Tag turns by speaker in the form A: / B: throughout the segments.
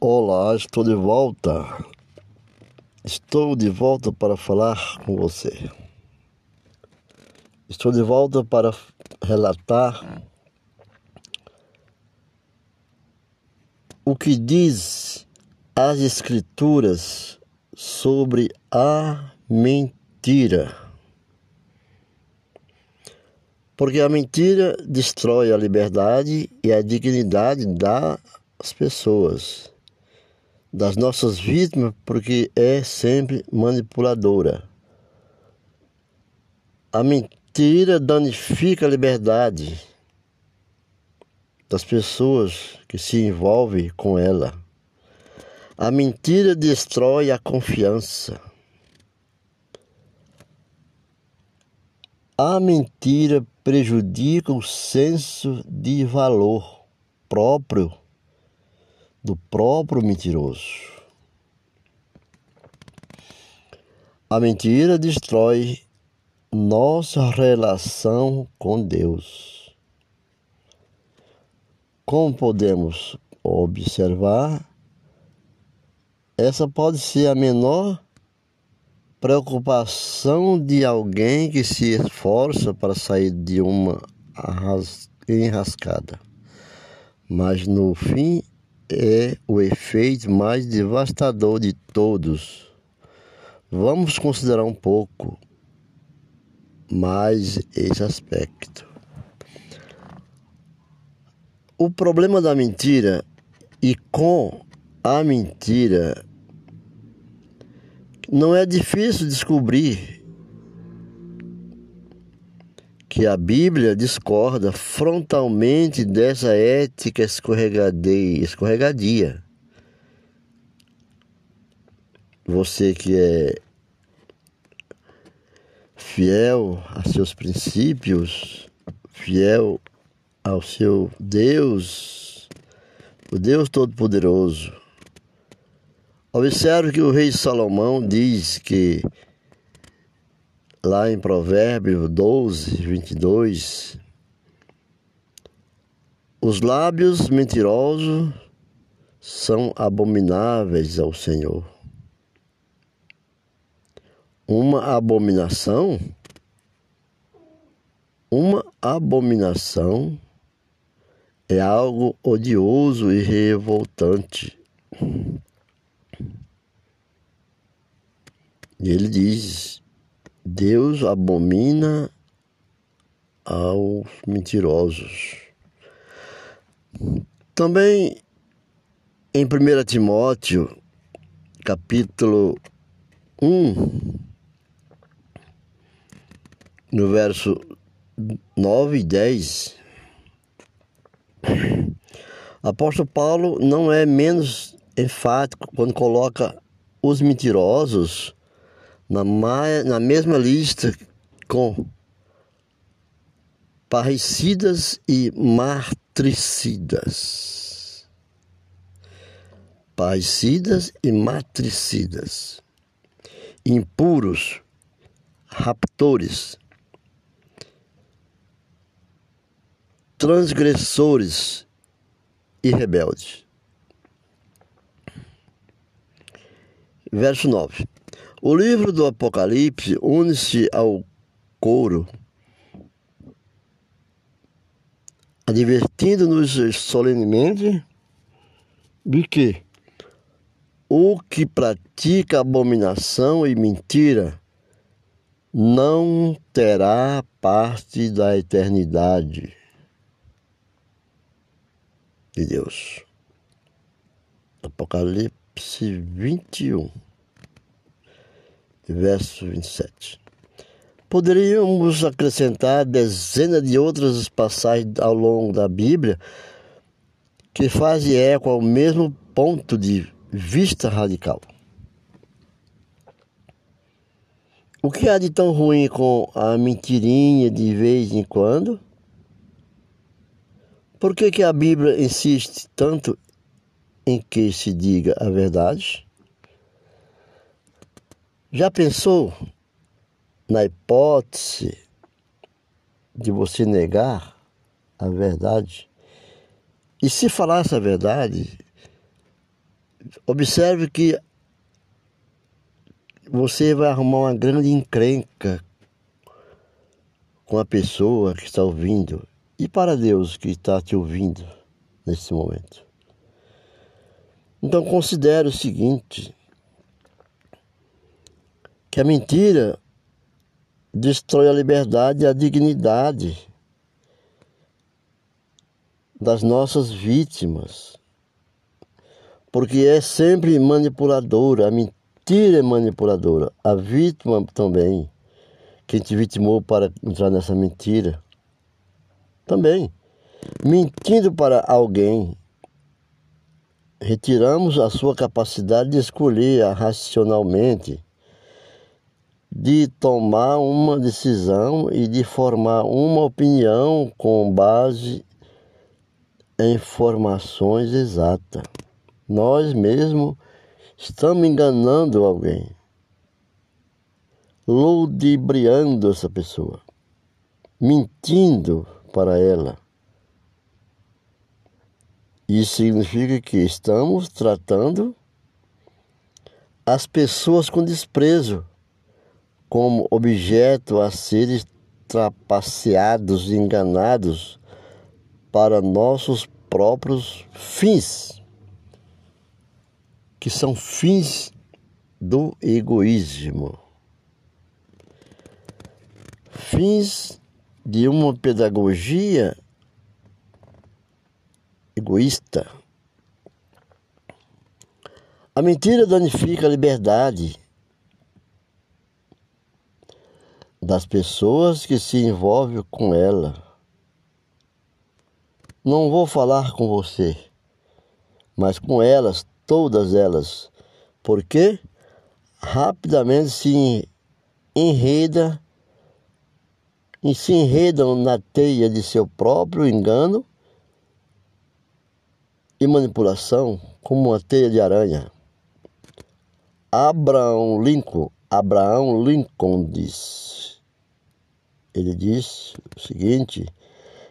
A: Olá, estou de volta. Estou de volta para falar com você. Estou de volta para relatar o que diz as Escrituras sobre a mentira. Porque a mentira destrói a liberdade e a dignidade das pessoas das nossas vítimas porque é sempre manipuladora. A mentira danifica a liberdade das pessoas que se envolvem com ela. A mentira destrói a confiança. A mentira prejudica o senso de valor próprio do próprio mentiroso. A mentira destrói nossa relação com Deus. Como podemos observar, essa pode ser a menor preocupação de alguém que se esforça para sair de uma enrascada. Mas no fim é o efeito mais devastador de todos. Vamos considerar um pouco mais esse aspecto. O problema da mentira e com a mentira não é difícil descobrir que a Bíblia discorda frontalmente dessa ética escorregadia. Você que é fiel a seus princípios, fiel ao seu Deus, o Deus Todo-Poderoso. Observe que o rei Salomão diz que lá em Provérbios 12, 22, os lábios mentirosos são abomináveis ao Senhor. Uma abominação, uma abominação é algo odioso e revoltante. E ele diz: Deus abomina aos mentirosos. Também em 1 Timóteo, capítulo 1, no verso 9 e 10, apóstolo Paulo não é menos enfático quando coloca os mentirosos na, na mesma lista com parricidas e matricidas. Parricidas e matricidas. Impuros, raptores, transgressores e rebeldes. Verso 9. O livro do Apocalipse une-se ao coro, advertindo-nos solenemente de que o que pratica abominação e mentira não terá parte da eternidade de Deus. Apocalipse 21 verso 27. Poderíamos acrescentar dezenas de outras passagens ao longo da Bíblia que fazem eco ao mesmo ponto de vista radical. O que há de tão ruim com a mentirinha de vez em quando? Por que, que a Bíblia insiste tanto em que se diga a verdade? Já pensou na hipótese de você negar a verdade? E se falasse a verdade, Observe que você vai arrumar uma grande encrenca com a pessoa que está ouvindo e para Deus que está te ouvindo nesse momento. Então considere o seguinte: que a mentira destrói a liberdade e a dignidade das nossas vítimas, porque é sempre manipuladora, a mentira é manipuladora, a vítima também, quem te vitimou para entrar nessa mentira, também, mentindo para alguém, retiramos a sua capacidade de escolher racionalmente, de tomar uma decisão e de formar uma opinião com base informações exatas. Nós mesmos estamos enganando alguém, ludibriando essa pessoa, mentindo para ela. Isso significa que estamos tratando as pessoas com desprezo, como objeto a ser trapaceados e enganados para nossos próprios fins, que são fins do egoísmo, fins de uma pedagogia egoísta. A mentira danifica a liberdade das pessoas que se envolvem com ela não vou falar com você, mas com elas, todas elas, porque rapidamente se enreda e se enredam na teia de seu próprio engano e manipulação como uma teia de aranha. Abraão Lincoln, Abraão Lincoln diz, ele diz o seguinte,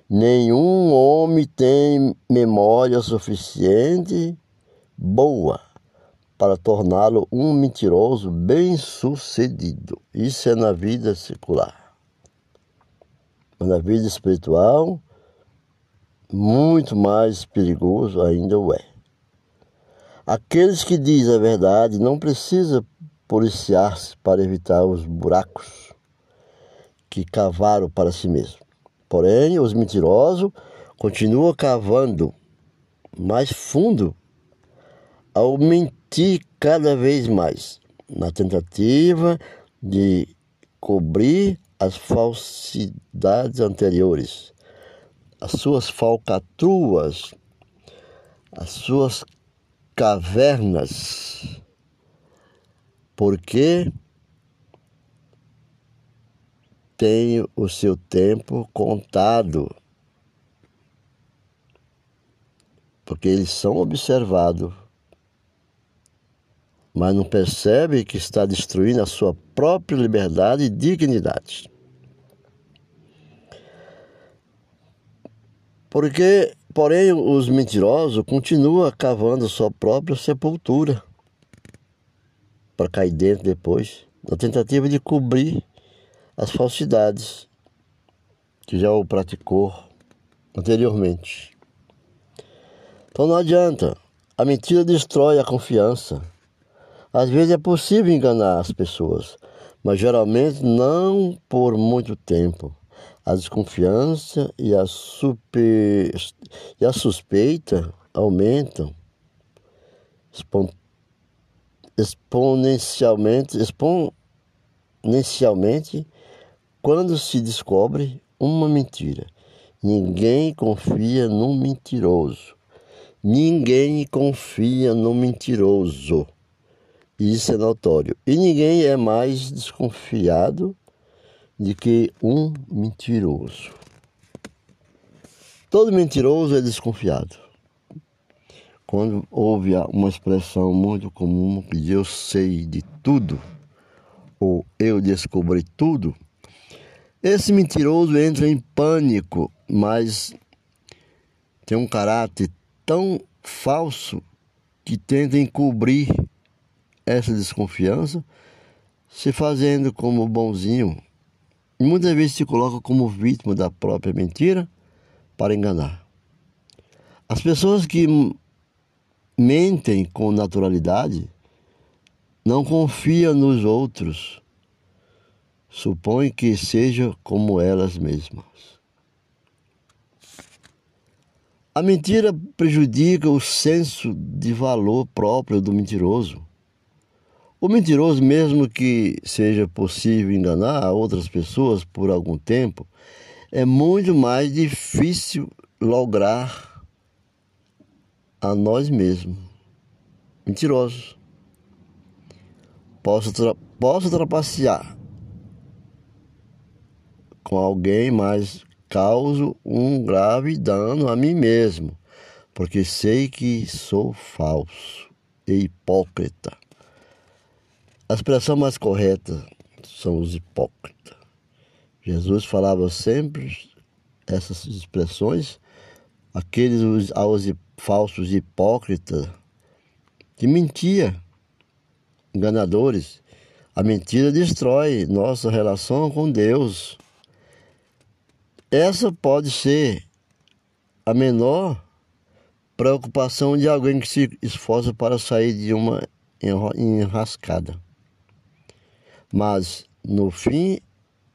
A: Nenhum homem tem memória suficiente boa para torná-lo um mentiroso bem-sucedido. Isso é na vida secular. Mas na vida espiritual, muito mais perigoso ainda o é. Aqueles que dizem a verdade não precisam policiar-se para evitar os buracos que cavaram para si mesmos. Porém, os mentirosos continuam cavando mais fundo ao mentir cada vez mais, na tentativa de cobrir as falsidades anteriores, as suas falcatruas, as suas cavernas, porque tem o seu tempo contado, porque eles são observados, mas não percebe que está destruindo a sua própria liberdade e dignidade. Porque, porém, os mentirosos continuam cavando sua própria sepultura para cair dentro depois, na tentativa de cobrir as falsidades que já o praticou anteriormente. Então não adianta, a mentira destrói a confiança. Às vezes é possível enganar as pessoas, mas geralmente não por muito tempo. A desconfiança e a, super... e a suspeita aumentam exponencialmente, exponencialmente quando se descobre uma mentira. Ninguém confia no mentiroso. Ninguém confia no mentiroso. Isso é notório. E ninguém é mais desconfiado de que um mentiroso. Todo mentiroso é desconfiado. Quando houve uma expressão muito comum que eu sei de tudo, ou eu descobri tudo, esse mentiroso entra em pânico, mas tem um caráter tão falso que tenta encobrir essa desconfiança, se fazendo como bonzinho, e muitas vezes se coloca como vítima da própria mentira para enganar. As pessoas que mentem com naturalidade não confiam nos outros, supõem que seja como elas mesmas. A mentira prejudica o senso de valor próprio do mentiroso. O mentiroso, mesmo que seja possível enganar outras pessoas por algum tempo, é muito mais difícil lograr a nós mesmos. Mentirosos. Posso, tra posso trapacear com alguém, mas causo um grave dano a mim mesmo, porque sei que sou falso e hipócrita. A expressão mais correta são os hipócritas. Jesus falava sempre essas expressões, aqueles aos falsos hipócritas que mentia, enganadores. A mentira destrói nossa relação com Deus. Essa pode ser a menor preocupação de alguém que se esforça para sair de uma enrascada. Mas, no fim,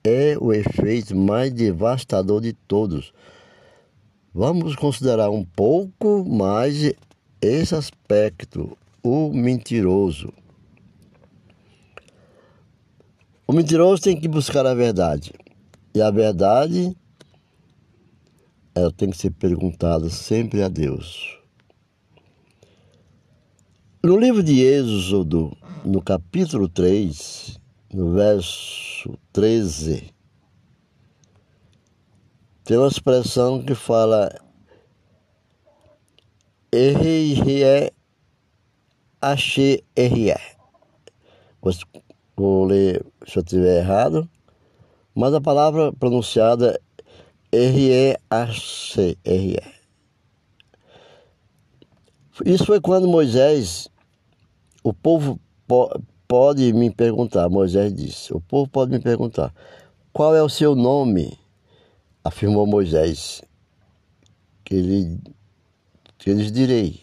A: é o efeito mais devastador de todos. Vamos considerar um pouco mais esse aspecto, o mentiroso. O mentiroso tem que buscar a verdade. E a verdade ela tem que ser perguntada sempre a Deus. No livro de Êxodo, no capítulo 3, no verso 13, tem uma expressão que fala Errie achei errie. Vou ler se eu estiver errado, mas a palavra pronunciada R-E-A-C-R-E. Isso foi quando Moisés, o povo pode me perguntar, Moisés disse, o povo pode me perguntar, qual é o seu nome? Afirmou Moisés, que, ele, que lhes direi.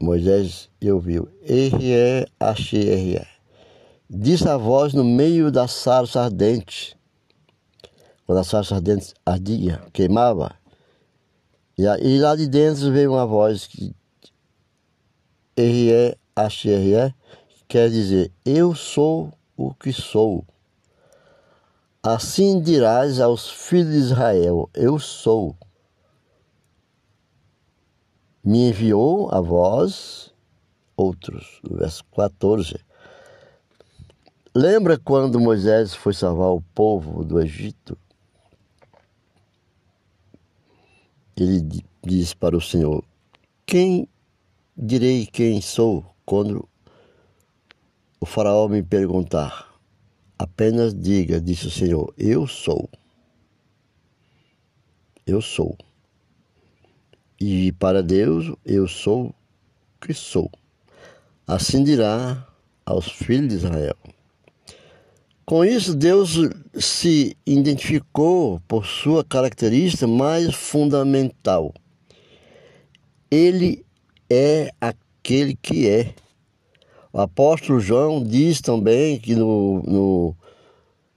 A: Moisés ouviu, R-E-A-C-R-E. Disse a voz no meio da sarça ardente quando a sarça ardente ardia, queimava. E, e lá de dentro veio uma voz que R-E-H-R-E, quer dizer, eu sou o que sou. Assim dirás aos filhos de Israel, eu sou. Me enviou a vós outros. Verso 14. Lembra quando Moisés foi salvar o povo do Egito? ele diz para o Senhor: Quem direi quem sou quando o Faraó me perguntar? Apenas diga, disse o Senhor: Eu sou. Eu sou. E para Deus, eu sou que sou. Assim dirá aos filhos de Israel. Com isso, Deus se identificou por sua característica mais fundamental. Ele é aquele que é. O apóstolo João diz também que no, no,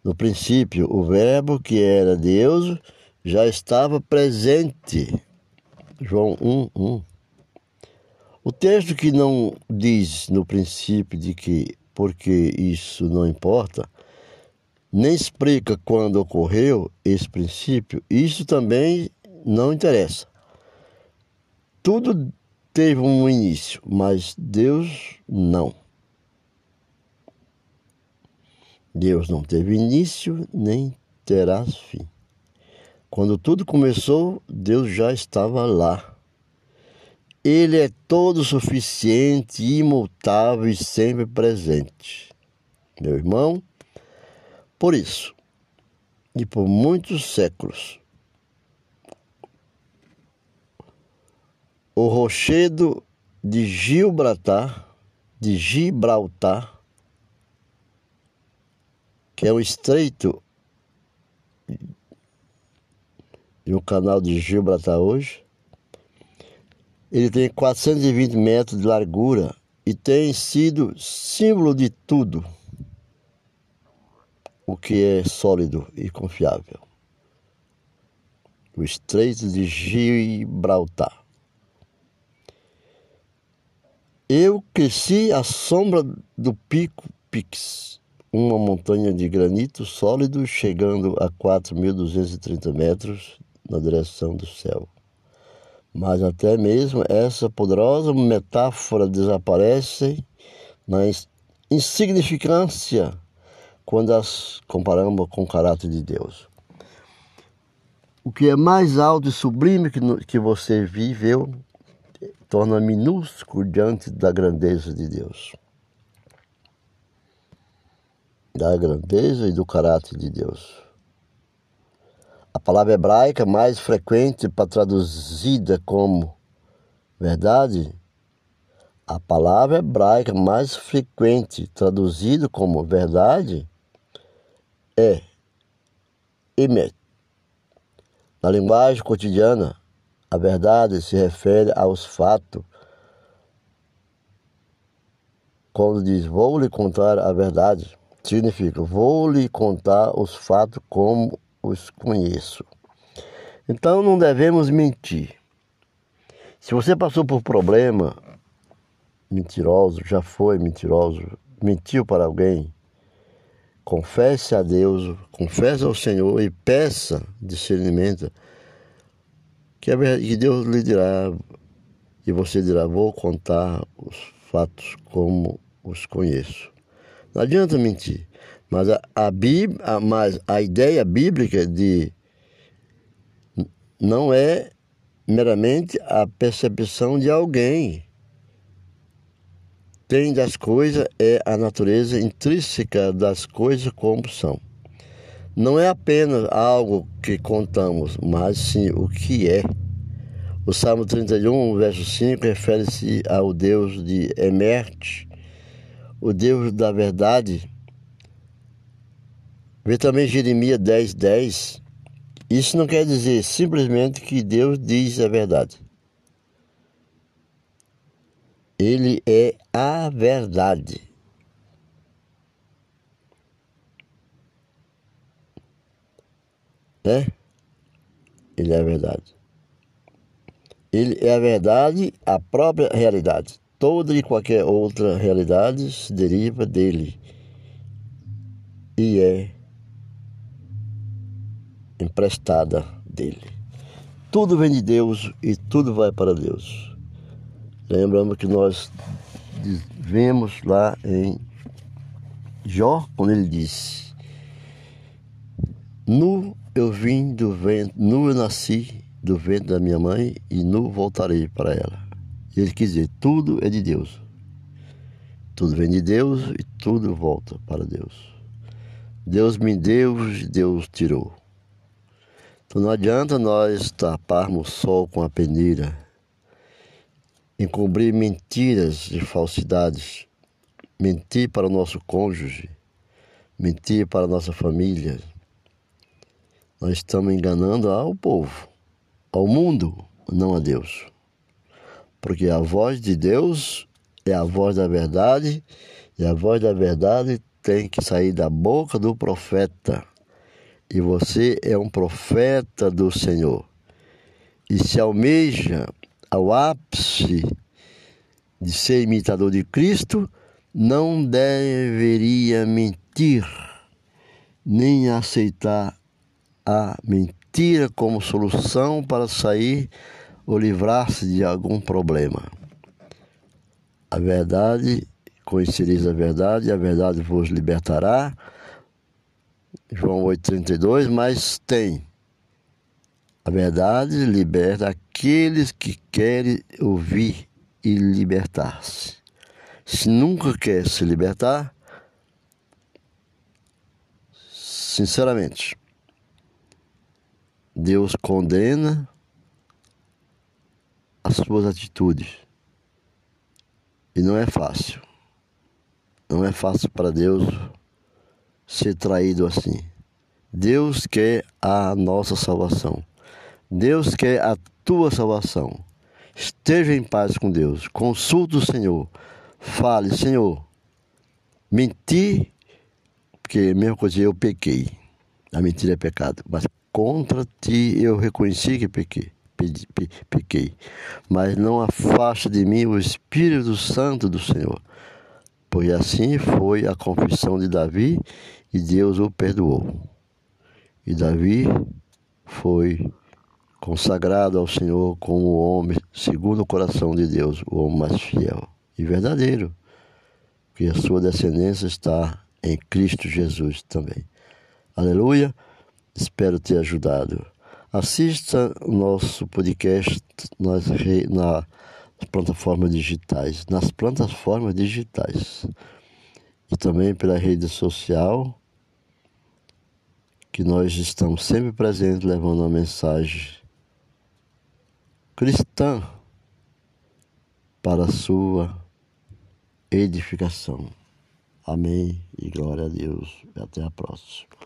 A: no princípio o Verbo, que era Deus, já estava presente. João 1, 1. O texto que não diz no princípio de que porque isso não importa, nem explica quando ocorreu esse princípio, isso também não interessa. Tudo teve um início, mas Deus não. Deus não teve início nem terá fim. Quando tudo começou, Deus já estava lá. Ele é todo suficiente, imutável e sempre presente. Meu irmão, por isso, e por muitos séculos, o rochedo de Gibraltar, de Gibraltar, que é o estreito e o canal de Gibraltar hoje. Ele tem 420 metros de largura e tem sido símbolo de tudo o que é sólido e confiável. O Estreito de Gibraltar. Eu cresci à sombra do Pico Pix, uma montanha de granito sólido chegando a 4.230 metros na direção do céu. Mas até mesmo essa poderosa metáfora desaparece na insignificância quando as comparamos com o caráter de Deus. O que é mais alto e sublime que, que você viveu torna minúsculo diante da grandeza de Deus. Da grandeza e do caráter de Deus. A palavra hebraica mais frequente para traduzida como verdade, a palavra hebraica mais frequente traduzida como verdade é emet. Na linguagem cotidiana, a verdade se refere aos fatos. Quando diz vou lhe contar a verdade, significa vou lhe contar os fatos como os conheço. Então não devemos mentir. Se você passou por problema mentiroso, já foi mentiroso, mentiu para alguém, confesse a Deus, confesse ao Senhor e peça discernimento, que, Deus lhe dirá, e você dirá, vou contar os fatos como os conheço. Não adianta mentir, mas a, a, a, mas a ideia bíblica de não é meramente a percepção de alguém tem das coisas é a natureza intrínseca das coisas como são. Não é apenas algo que contamos, mas sim o que é. O Salmo 31, verso 5, refere-se ao Deus de Emerte, o Deus da verdade. Vê também Jeremias 10, 10. Isso não quer dizer simplesmente que Deus diz a verdade. Ele é a verdade. Né? Ele é a verdade. Ele é a verdade, a própria realidade. Toda e qualquer outra realidade deriva dele e é emprestada dele. Tudo vem de Deus e tudo vai para Deus. Lembramos que nós vemos lá em Jó, quando ele disse: Nu eu vim do vento, nu eu nasci do vento da minha mãe e nu voltarei para ela. Ele quis dizer: tudo é de Deus. Tudo vem de Deus e tudo volta para Deus. Deus me deu, Deus tirou. Então não adianta nós taparmos o sol com a peneira encobrir mentiras e falsidades, mentir para o nosso cônjuge, mentir para a nossa família. Nós estamos enganando ao povo, ao mundo, não a Deus. Porque a voz de Deus é a voz da verdade, e a voz da verdade tem que sair da boca do profeta. E você é um profeta do Senhor. E se almeja ao ápice de ser imitador de Cristo, não deveria mentir, nem aceitar a mentira como solução para sair ou livrar-se de algum problema. A verdade, conhecereis a verdade, a verdade vos libertará. João 8,32, mas tem a verdade liberta aqueles que querem ouvir e libertar-se. Se nunca quer se libertar, sinceramente, Deus condena as suas atitudes. E não é fácil. Não é fácil para Deus ser traído assim. Deus quer a nossa salvação. Deus quer a tua salvação. Esteja em paz com Deus. Consulte o Senhor. Fale, Senhor, menti, porque mesmo coisa eu pequei. A mentira é pecado. Mas contra ti eu reconheci que pequei. Pequei, mas não afasta de mim o Espírito Santo do Senhor. Pois assim foi a confissão de Davi e Deus o perdoou. E Davi foi consagrado ao Senhor como o homem segundo o coração de Deus, o homem mais fiel e verdadeiro, que a sua descendência está em Cristo Jesus também. Aleluia. Espero ter ajudado. Assista o nosso podcast nas, nas plataformas digitais, nas plataformas digitais e também pela rede social que nós estamos sempre presentes levando uma mensagem cristã para a sua edificação. Amém e glória a Deus. Até a próxima.